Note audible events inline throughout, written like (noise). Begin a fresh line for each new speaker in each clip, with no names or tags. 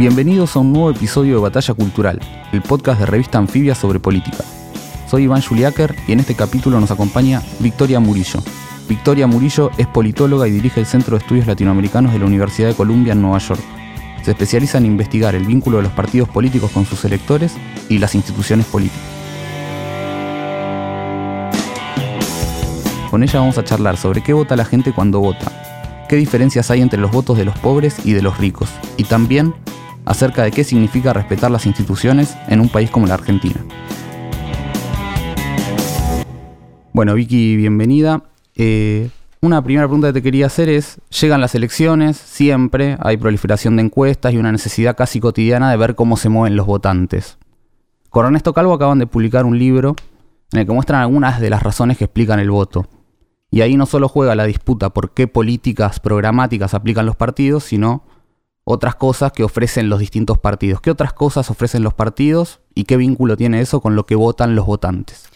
Bienvenidos a un nuevo episodio de Batalla Cultural, el podcast de revista Anfibia sobre política. Soy Iván Juliáquer y en este capítulo nos acompaña Victoria Murillo. Victoria Murillo es politóloga y dirige el Centro de Estudios Latinoamericanos de la Universidad de Columbia en Nueva York. Se especializa en investigar el vínculo de los partidos políticos con sus electores y las instituciones políticas. Con ella vamos a charlar sobre qué vota la gente cuando vota, qué diferencias hay entre los votos de los pobres y de los ricos, y también acerca de qué significa respetar las instituciones en un país como la Argentina. Bueno, Vicky, bienvenida. Eh, una primera pregunta que te quería hacer es, llegan las elecciones, siempre hay proliferación de encuestas y una necesidad casi cotidiana de ver cómo se mueven los votantes. Con Ernesto Calvo acaban de publicar un libro en el que muestran algunas de las razones que explican el voto. Y ahí no solo juega la disputa por qué políticas programáticas aplican los partidos, sino otras cosas que ofrecen los distintos partidos. ¿Qué otras cosas ofrecen los partidos y qué vínculo tiene eso con lo que votan los votantes?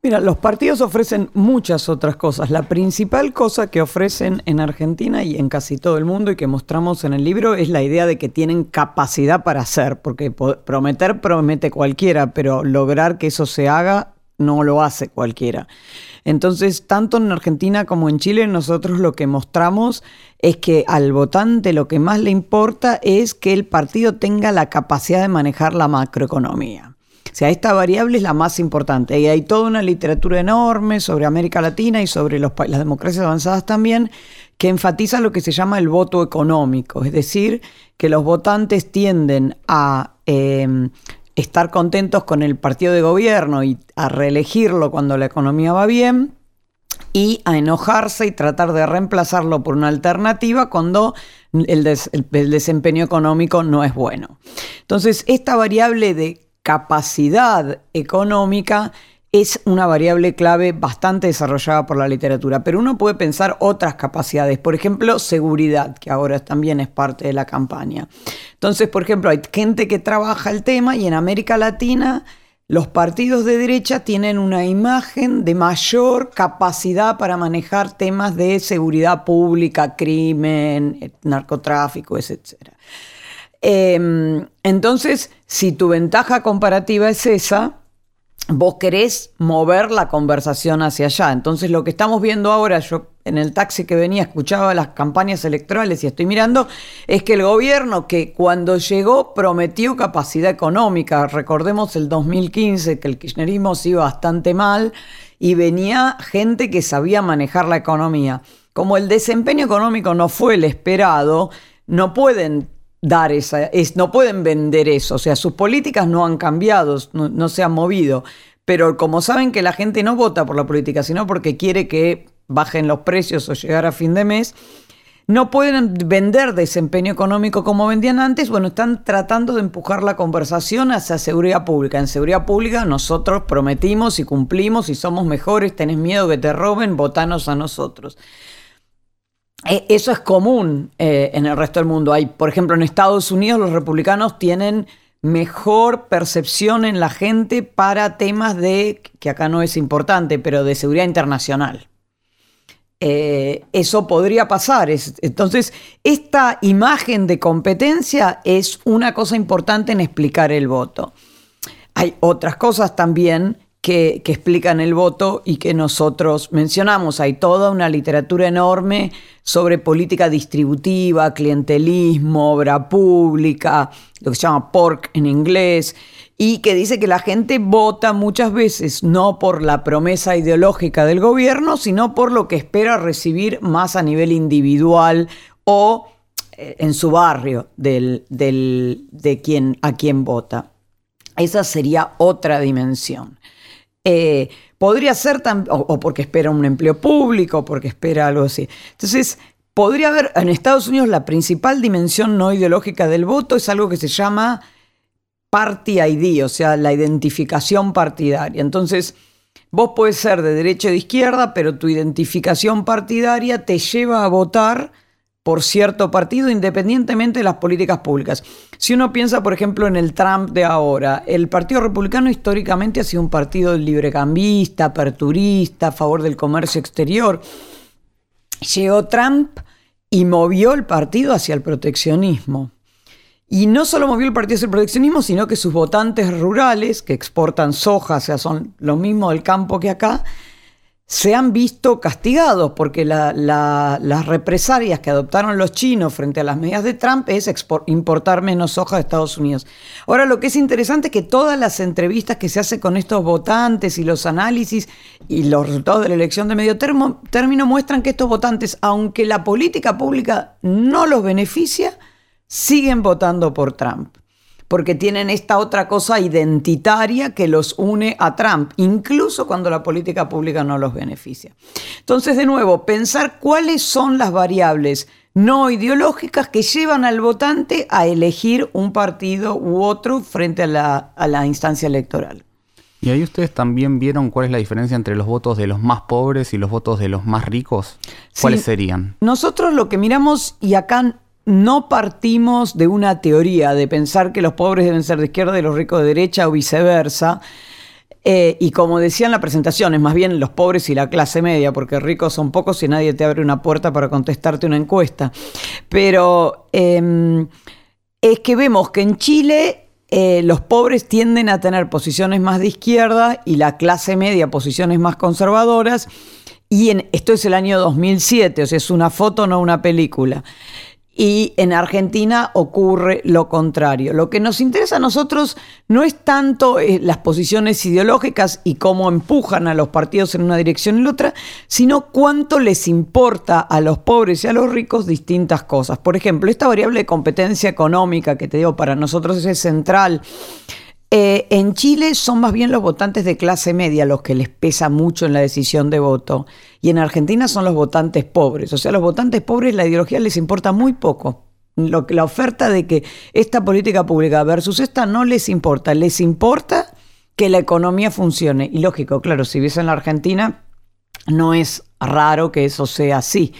Mira, los partidos ofrecen muchas otras cosas. La principal cosa que ofrecen en Argentina y en casi todo el mundo y que mostramos en el libro es la idea de que tienen capacidad para hacer, porque prometer promete cualquiera, pero lograr que eso se haga no lo hace cualquiera. Entonces, tanto en Argentina como en Chile, nosotros lo que mostramos es que al votante lo que más le importa es que el partido tenga la capacidad de manejar la macroeconomía. O sea, esta variable es la más importante. Y hay toda una literatura enorme sobre América Latina y sobre las democracias avanzadas también, que enfatiza lo que se llama el voto económico. Es decir, que los votantes tienden a eh, estar contentos con el partido de gobierno y a reelegirlo cuando la economía va bien y a enojarse y tratar de reemplazarlo por una alternativa cuando el, desempeño económico no es bueno. Entonces, esta variable de capacidad económica es una variable clave bastante desarrollada por la literatura, pero uno puede pensar otras capacidades, por ejemplo, seguridad, que ahora también es parte de la campaña. Entonces, por ejemplo, hay gente que trabaja el tema y en América Latina los partidos de derecha tienen una imagen de mayor capacidad para manejar temas de seguridad pública, crimen, narcotráfico, etc. Em, entonces, si tu ventaja comparativa es esa, vos querés mover la conversación hacia allá. Entonces lo que estamos viendo ahora, yo en el taxi que venía escuchaba las campañas electorales y estoy mirando, es que el gobierno que cuando llegó prometió capacidad económica, recordemos el 2015 que el kirchnerismo se iba bastante mal y venía gente que sabía manejar la economía. Como el desempeño económico no fue el esperado, no pueden dar esa, es, no pueden vender eso, o sea, sus políticas no han cambiado, no, se han movido, pero como saben que la gente no vota por la política, sino porque quiere que bajen los precios o llegar a fin de mes, no pueden vender desempeño económico como vendían antes, bueno, están tratando de empujar la conversación hacia seguridad pública. En seguridad pública nosotros prometimos y cumplimos y somos mejores, tenés miedo que te roben, votanos a nosotros. E, eso es común eh, en el resto del mundo. Hay, por ejemplo, en Estados Unidos los republicanos tienen mejor percepción en la gente para temas de, que acá no es importante, pero de seguridad internacional. Eh, eso podría pasar. entonces, esta imagen de competencia es una cosa importante en explicar el voto. Hay otras cosas también que, explican el voto y que nosotros mencionamos. Hay toda una literatura enorme sobre política distributiva, clientelismo, obra pública, lo que se llama PORC en inglés, y que dice que la gente vota muchas veces no por la promesa ideológica del gobierno, sino por lo que espera recibir más a nivel individual o eh, en su barrio del, de quien, a quien vota. Esa sería otra dimensión. Eh, podría ser también, o, porque espera un empleo público, porque espera algo así. Entonces, podría haber, en Estados Unidos la principal dimensión no ideológica del voto es algo que se llama party ID, o sea, la identificación partidaria. Entonces, vos puedes ser de derecha o de izquierda, pero tu identificación partidaria te lleva a votar por cierto partido independientemente de las políticas públicas. Si uno piensa, por ejemplo, en el Trump de ahora, el Partido Republicano históricamente ha sido un partido librecambista, aperturista, a favor del comercio exterior. Llegó Trump y movió el partido hacia el proteccionismo. Y no solo movió el partido hacia el proteccionismo, sino que sus votantes rurales, que exportan soja, o sea, son lo mismo del campo que acá, se han visto castigados porque las represalias que adoptaron los chinos frente a las medidas de Trump es importar menos soja de Estados Unidos. Ahora, lo que es interesante es que todas las entrevistas que se hacen con estos votantes y los análisis y los resultados de la elección de medio término muestran que estos votantes, aunque la política pública no los beneficia, siguen votando por Trump porque tienen esta otra cosa identitaria que los une a Trump, incluso cuando la política pública no los beneficia. Entonces, de nuevo, pensar cuáles son las variables no ideológicas que llevan al votante a elegir un partido u otro frente a la, instancia electoral.
¿Y ahí ustedes también vieron cuál es la diferencia entre los votos de los más pobres y los votos de los más ricos? ¿Cuáles serían?
Nosotros lo que miramos, y acá no partimos de una teoría de pensar que los pobres deben ser de izquierda y los ricos de derecha o viceversa. Eh, y como decía en la presentación, es más bien los pobres y la clase media, porque ricos son pocos y nadie te abre una puerta para contestarte una encuesta. Pero em, es que vemos que en Chile eh, los pobres tienden a tener posiciones más de izquierda y la clase media posiciones más conservadoras. Y esto es el año 2007, o sea, es una foto, no una película y en Argentina ocurre lo contrario. Lo que nos interesa a nosotros no es tanto eh, las posiciones ideológicas y cómo empujan a los partidos en una dirección y en otra, sino cuánto les importa a los pobres y a los ricos distintas cosas. Por ejemplo, esta variable de competencia económica que te digo para nosotros es central. Eh, en Chile son más bien los votantes de clase media los que les pesa mucho en la decisión de voto. Y en Argentina son los votantes pobres. O sea, los votantes pobres la ideología les importa muy poco. La oferta de que esta política pública versus esta no les importa. Les importa que la economía funcione. Y lógico, claro, si vives en la Argentina, no es raro que eso sea así.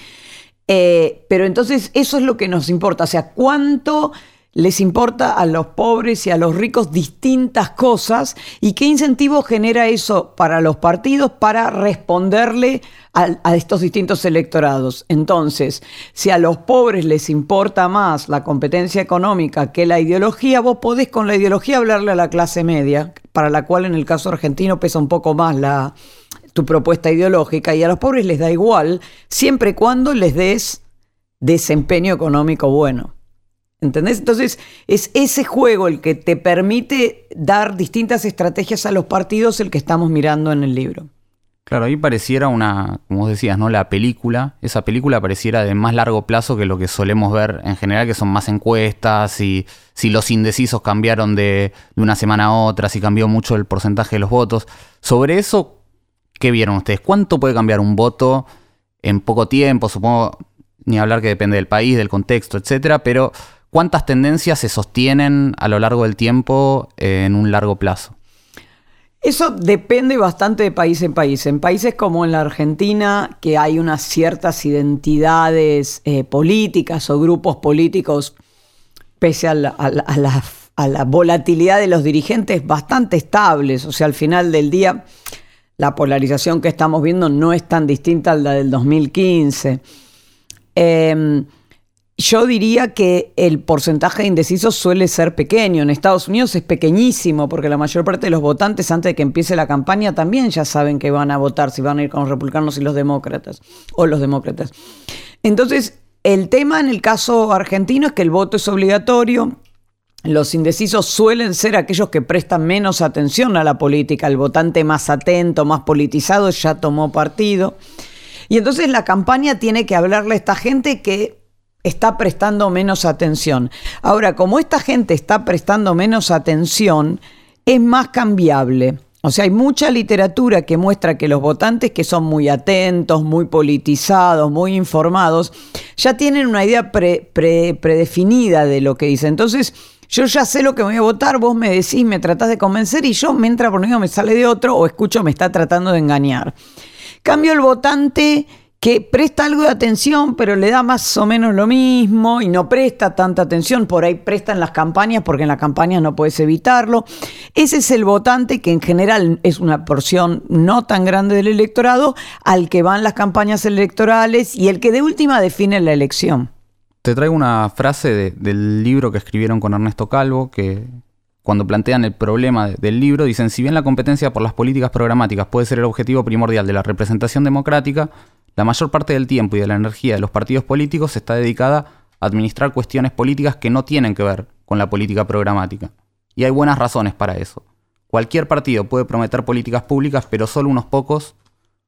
Eh, pero entonces eso es lo que nos importa. O sea, cuánto les importa a los pobres y a los ricos distintas cosas y qué incentivo genera eso para los partidos para responderle a, estos distintos electorados. Entonces, si a los pobres les importa más la competencia económica que la ideología, vos podés con la ideología hablarle a la clase media, para la cual en el caso argentino pesa un poco más tu propuesta ideológica y a los pobres les da igual, siempre y cuando les des desempeño económico bueno. ¿Entendés? Entonces es ese juego el que te permite dar distintas estrategias a los partidos el que estamos mirando en el libro.
Claro, ahí pareciera una, como decías, ¿no? La película, esa película pareciera de más largo plazo que lo que solemos ver en general, que son más encuestas, y si los indecisos cambiaron de, de una semana a otra, si cambió mucho el porcentaje de los votos. Sobre eso, ¿qué vieron ustedes? ¿Cuánto puede cambiar un voto en poco tiempo? Supongo, ni hablar que depende del país, del contexto, etcétera, pero ¿Cuántas tendencias se sostienen a lo largo del tiempo eh, en un largo plazo?
Eso depende bastante de país en país. En países como en la Argentina, que hay unas ciertas identidades eh, políticas o grupos políticos, pese a la, volatilidad de los dirigentes, bastante estables. O sea, al final del día, la polarización que estamos viendo no es tan distinta a la del 2015. Yo diría que el porcentaje de indecisos suele ser pequeño. En Estados Unidos es pequeñísimo porque la mayor parte de los votantes antes de que empiece la campaña también ya saben que van a votar, si van a ir con los republicanos y los demócratas o los demócratas. Entonces, el tema en el caso argentino es que el voto es obligatorio. Los indecisos suelen ser aquellos que prestan menos atención a la política. El votante más atento, más politizado ya tomó partido. Y entonces la campaña tiene que hablarle a esta gente que está prestando menos atención. Ahora, como esta gente está prestando menos atención, es más cambiable. O sea, hay mucha literatura que muestra que los votantes que son muy atentos, muy politizados, muy informados, ya tienen una idea predefinida de lo que dicen. Entonces, yo ya sé lo que voy a votar, vos me decís, me tratás de convencer y yo me entra por uno, me sale de otro o escucho, me está tratando de engañar. Cambio el votante que presta algo de atención, pero le da más o menos lo mismo y no presta tanta atención. Por ahí presta en las campañas, porque en las campañas no puedes evitarlo. Ese es el votante que en general es una porción no tan grande del electorado, al que van las campañas electorales y el que de última define la elección.
Te traigo una frase del libro que escribieron con Ernesto Calvo, que cuando plantean el problema del libro, dicen, si bien la competencia por las políticas programáticas puede ser el objetivo primordial de la representación democrática, la mayor parte del tiempo y de la energía de los partidos políticos está dedicada a administrar cuestiones políticas que no tienen que ver con la política programática. Y hay buenas razones para eso. Cualquier partido puede prometer políticas públicas, pero solo unos pocos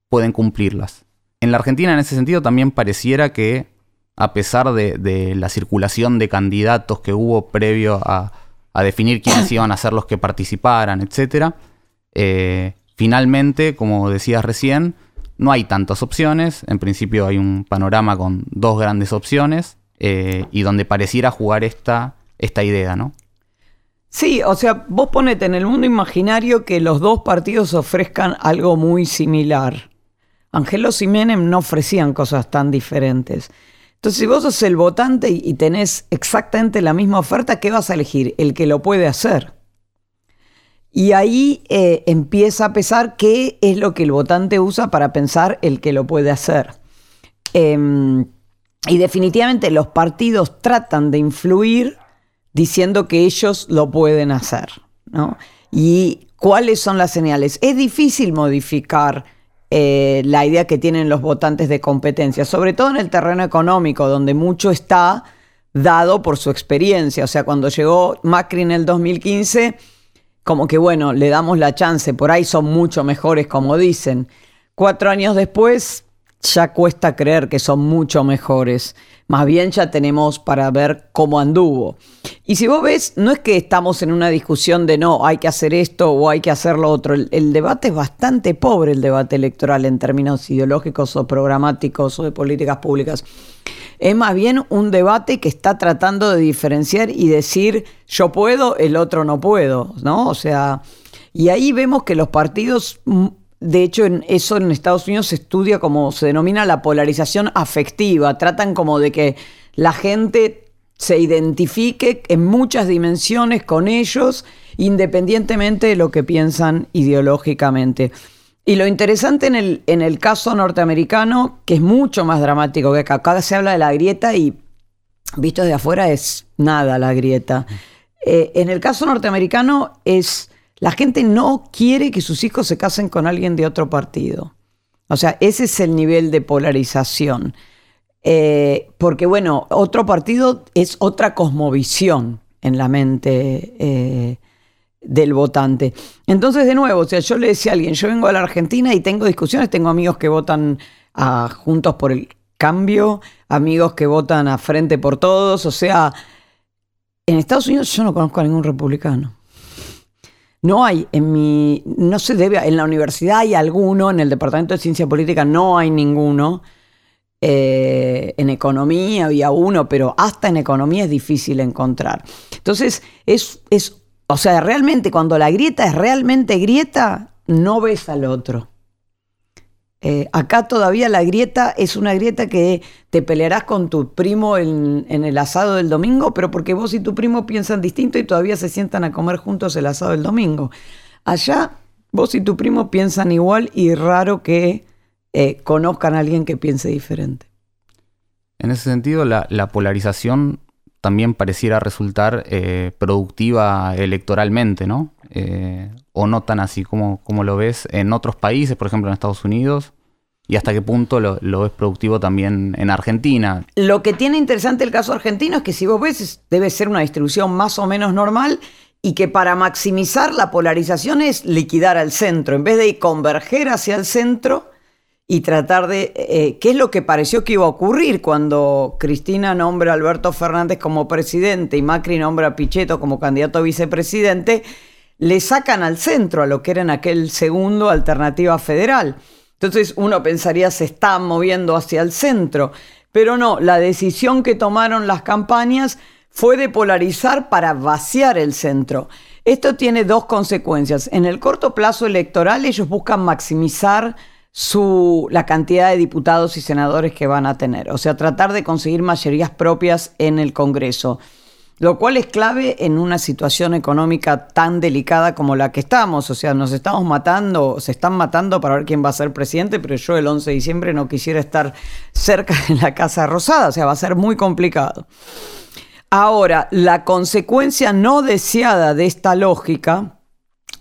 pueden cumplirlas. En la Argentina, en ese sentido, también pareciera que, a pesar de, la circulación de candidatos que hubo previo a, definir quiénes (coughs) iban a ser los que participaran, etc., eh, finalmente, como decías recién, no hay tantas opciones, en principio hay un panorama con dos grandes opciones eh, y donde pareciera jugar esta, esta idea, ¿no?
Sí, o sea, vos ponete en el mundo imaginario que los dos partidos ofrezcan algo muy similar. Angelos y Menem no ofrecían cosas tan diferentes. Entonces, si vos sos el votante y tenés exactamente la misma oferta, ¿qué vas a elegir? El que lo puede hacer. Y ahí eh, empieza a pesar qué es lo que el votante usa para pensar el que lo puede hacer. Em, y definitivamente los partidos tratan de influir diciendo que ellos lo pueden hacer. ¿Y cuáles son las señales? Es difícil modificar eh, la idea que tienen los votantes de competencia, sobre todo en el terreno económico, donde mucho está dado por su experiencia. O sea, cuando llegó Macri en el 2015 como que bueno, le damos la chance, por ahí son mucho mejores como dicen. Cuatro años después ya cuesta creer que son mucho mejores. Más bien ya tenemos para ver cómo anduvo. Y si vos ves, no es que estamos en una discusión de no, hay que hacer esto o hay que hacer lo otro. El, debate es bastante pobre, el debate electoral en términos ideológicos o programáticos o de políticas públicas. Es más bien un debate que está tratando de diferenciar y decir yo puedo, el otro no puedo, ¿no? O sea, y ahí vemos que los partidos, mm, de hecho, en eso en Estados Unidos se estudia como se denomina la polarización afectiva. Tratan como de que la gente se identifique en muchas dimensiones con ellos, independientemente de lo que piensan ideológicamente. Y lo interesante en el, en el caso norteamericano, que es mucho más dramático que acá, acá se habla de la grieta y visto de afuera es nada la grieta. Eh, en el caso norteamericano es, la gente no quiere que sus hijos se casen con alguien de otro partido. O sea, ese es el nivel de polarización. Eh, porque bueno, otro partido es otra cosmovisión en la mente eh, del votante. Entonces, de nuevo, o sea, yo le decía a alguien, yo vengo a la Argentina y tengo discusiones, tengo amigos que votan Juntos por el Cambio, amigos que votan a Frente por Todos, o sea, en Estados Unidos yo no conozco a ningún republicano. No hay, en mi, no se debe, en la universidad hay alguno, en el Departamento de Ciencia Política no hay ninguno. Eh, en economía había uno, pero hasta en economía es difícil encontrar. Entonces, es, es o sea, realmente cuando la grieta es realmente grieta, no ves al otro. Eh, acá todavía la grieta es una grieta que te pelearás con tu primo en, el asado del domingo, pero porque vos y tu primo piensan distinto y todavía se sientan a comer juntos el asado del domingo. Allá vos y tu primo piensan igual y raro que eh, conozcan a alguien que piense diferente.
En ese sentido, la, la polarización también pareciera resultar eh, productiva electoralmente, ¿no? Eh, o no tan así como, como lo ves en otros países, por ejemplo en Estados Unidos, y hasta qué punto lo, lo, ves productivo también en Argentina.
Lo que tiene interesante el caso argentino es que si vos ves debe ser una distribución más o menos normal y que para maximizar la polarización es liquidar al centro, en vez de converger hacia el centro, y tratar de... Eh, ¿Qué es lo que pareció que iba a ocurrir cuando Cristina nombra a Alberto Fernández como presidente y Macri nombra a Pichetto como candidato a vicepresidente? Le sacan al centro a lo que era en aquel segundo alternativa federal. Entonces uno pensaría se están moviendo hacia el centro, pero no, la decisión que tomaron las campañas fue de polarizar para vaciar el centro. Esto tiene dos consecuencias. En el corto plazo electoral ellos buscan maximizar su, la cantidad de diputados y senadores que van a tener, o sea, tratar de conseguir mayorías propias en el Congreso, lo cual es clave en una situación económica tan delicada como la que estamos, o sea, nos estamos matando, se están matando para ver quién va a ser presidente, pero yo el 11 de diciembre no quisiera estar cerca de la Casa Rosada, o sea, va a ser muy complicado. Ahora, la consecuencia no deseada de esta lógica,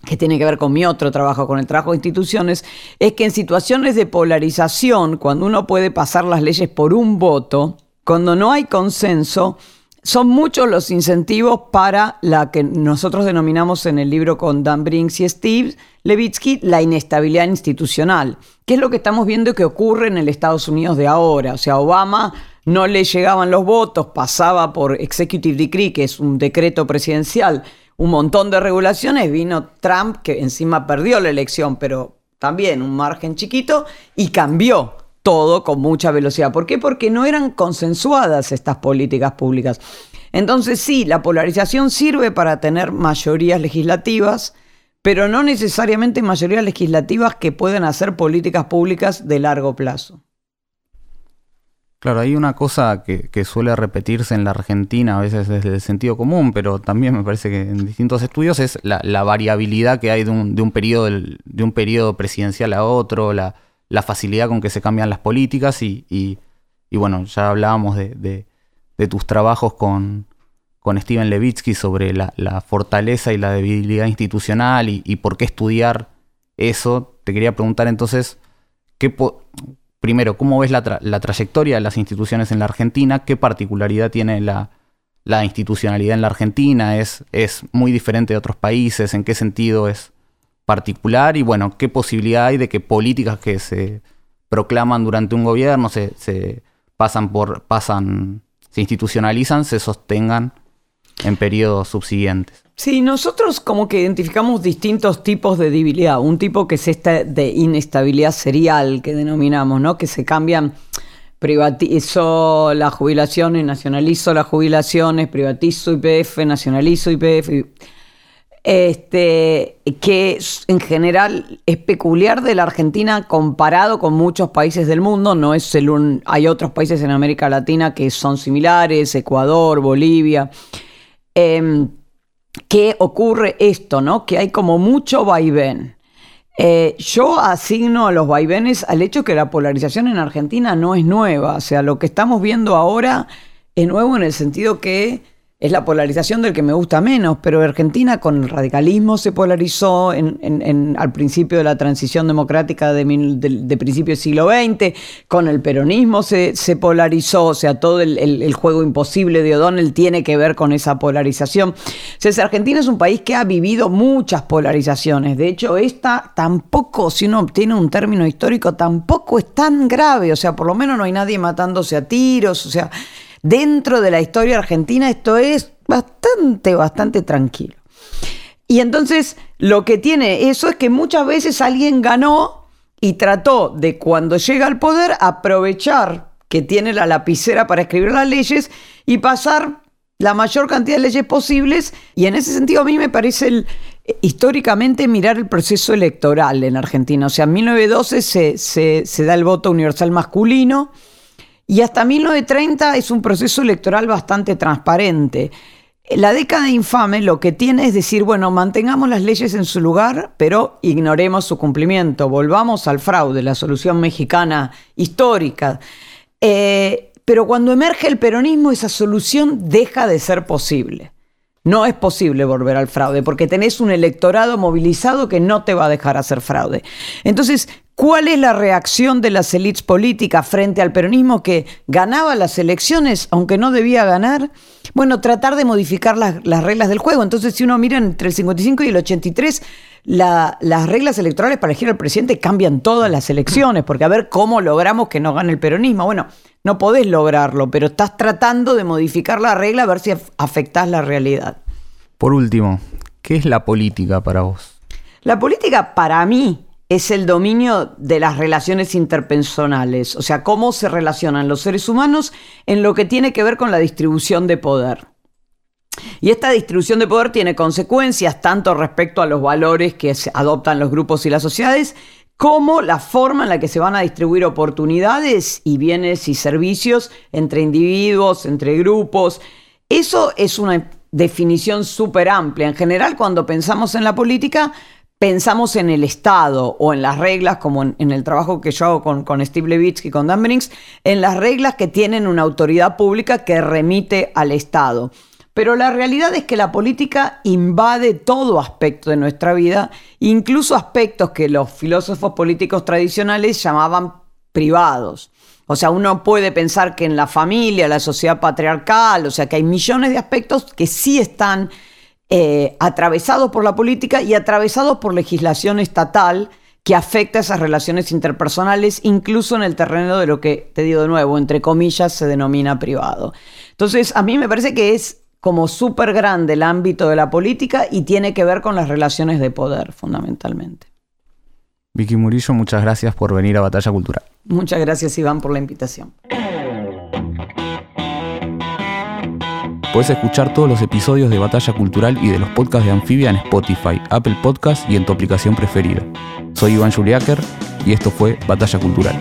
que tiene que ver con mi otro trabajo, con el trabajo de instituciones, es que en situaciones de polarización, cuando uno puede pasar las leyes por un voto, cuando no hay consenso, son muchos los incentivos para la que nosotros denominamos en el libro con Dan Brinks y Steve Levitsky la inestabilidad institucional, que es lo que estamos viendo que ocurre en el Estados Unidos de ahora. O sea, Obama no le llegaban los votos, pasaba por Executive Decree, que es un decreto presidencial, un montón de regulaciones, vino Trump, que encima perdió la elección, pero también un margen chiquito, y cambió todo con mucha velocidad. ¿Por qué? Porque no eran consensuadas estas políticas públicas. Entonces sí, la polarización sirve para tener mayorías legislativas, pero no necesariamente mayorías legislativas que pueden hacer políticas públicas de largo plazo.
Claro, hay una cosa que, suele repetirse en la Argentina, a veces desde el sentido común, pero también me parece que en distintos estudios es la, variabilidad que hay de un, de periodo, de un periodo presidencial a otro, la, facilidad con que se cambian las políticas y, y, bueno, ya hablábamos de, tus trabajos con, con Steven Levitsky sobre la, fortaleza y la debilidad institucional y, y, por qué estudiar eso. Te quería preguntar entonces, ¿qué, primero, ¿cómo ves la, trayectoria de las instituciones en la Argentina? ¿Qué particularidad tiene la, institucionalidad en la Argentina? ¿Es, ¿Es, muy diferente de otros países? ¿En qué sentido es particular? Y bueno, ¿qué posibilidad hay de que políticas que se proclaman durante un gobierno se, se pasan por, pasan, se institucionalizan, se sostengan en periodos subsiguientes?
Sí, nosotros como que identificamos distintos tipos de debilidad. Un tipo que es esta de inestabilidad serial que denominamos, ¿no? Que se cambian, privatizo la jubilación y nacionalizo las jubilaciones, privatizo IPF, nacionalizo IPF. Este, que en general es peculiar de la Argentina comparado con muchos países del mundo. No es el hay otros países en América Latina que son similares, Ecuador, Bolivia. Eh, que ocurre esto, ¿no? Que hay como mucho vaivén. Eh, yo asigno a los vaivenes al hecho que la polarización en Argentina no es nueva. O sea, lo que estamos viendo ahora es nuevo en el sentido que es la polarización del que me gusta menos, pero Argentina con el radicalismo se polarizó al principio de la transición democrática de, principio del siglo XX, con el peronismo se, polarizó, o sea, todo el, juego imposible de O'Donnell tiene que ver con esa polarización. O Argentina es un país que ha vivido muchas polarizaciones, de hecho esta tampoco, si uno obtiene un término histórico, tampoco es tan grave, o sea, por lo menos no hay nadie matándose a tiros, o sea dentro de la historia argentina esto es bastante, bastante tranquilo. Y entonces lo que tiene eso es que muchas veces alguien ganó y trató de cuando llega al poder aprovechar que tiene la lapicera para escribir las leyes y pasar la mayor cantidad de leyes posibles. Y en ese sentido a mí me parece el, históricamente mirar el proceso electoral en Argentina. O sea, en 1912 se, se, se da el voto universal masculino y hasta 1930 es un proceso electoral bastante transparente. La década infame lo que tiene es decir, bueno, mantengamos las leyes en su lugar, pero ignoremos su cumplimiento, volvamos al fraude, la solución mexicana histórica. Eh, pero cuando emerge el peronismo, esa solución deja de ser posible. No es posible volver al fraude porque tenés un electorado movilizado que no te va a dejar hacer fraude. Entonces, ¿cuál es la reacción de las élites políticas frente al peronismo que ganaba las elecciones aunque no debía ganar? Bueno, tratar de modificar las, reglas del juego. Entonces, si uno mira entre el 55 y el 83, las reglas electorales para elegir al presidente cambian todas las elecciones, porque a ver cómo logramos que no gane el peronismo. Bueno, no podés lograrlo, pero estás tratando de modificar la regla a ver si afectás la realidad.
Por último, ¿qué es la política para vos?
La política para mí es el dominio de las relaciones interpersonales, o sea, cómo se relacionan los seres humanos en lo que tiene que ver con la distribución de poder. Y esta distribución de poder tiene consecuencias tanto respecto a los valores que adoptan los grupos y las sociedades, como la forma en la que se van a distribuir oportunidades y bienes y servicios entre individuos, entre grupos. Eso es una definición súper amplia. En general, cuando pensamos en la política, pensamos en el Estado o en las reglas, como en, el trabajo que yo hago con, con Steve Levitsky y con Dan Brinks, en las reglas que tienen una autoridad pública que remite al Estado. Pero la realidad es que la política invade todo aspecto de nuestra vida, incluso aspectos que los filósofos políticos tradicionales llamaban privados. O sea, uno puede pensar que en la familia, la sociedad patriarcal, o sea, que hay millones de aspectos que sí están eh, atravesados por la política y atravesados por legislación estatal que afecta esas relaciones interpersonales, incluso en el terreno de lo que, te digo de nuevo, entre comillas, se denomina privado. Entonces, a mí me parece que es como súper grande el ámbito de la política y tiene que ver con las relaciones de poder, fundamentalmente.
Vicky Murillo, muchas gracias por venir a Batalla Cultural.
Muchas gracias, Iván, por la invitación.
Puedes escuchar todos los episodios de Batalla Cultural y de los podcasts de Anfibia en Spotify, Apple Podcasts y en tu aplicación preferida. Soy Iván Juliáquer y esto fue Batalla Cultural.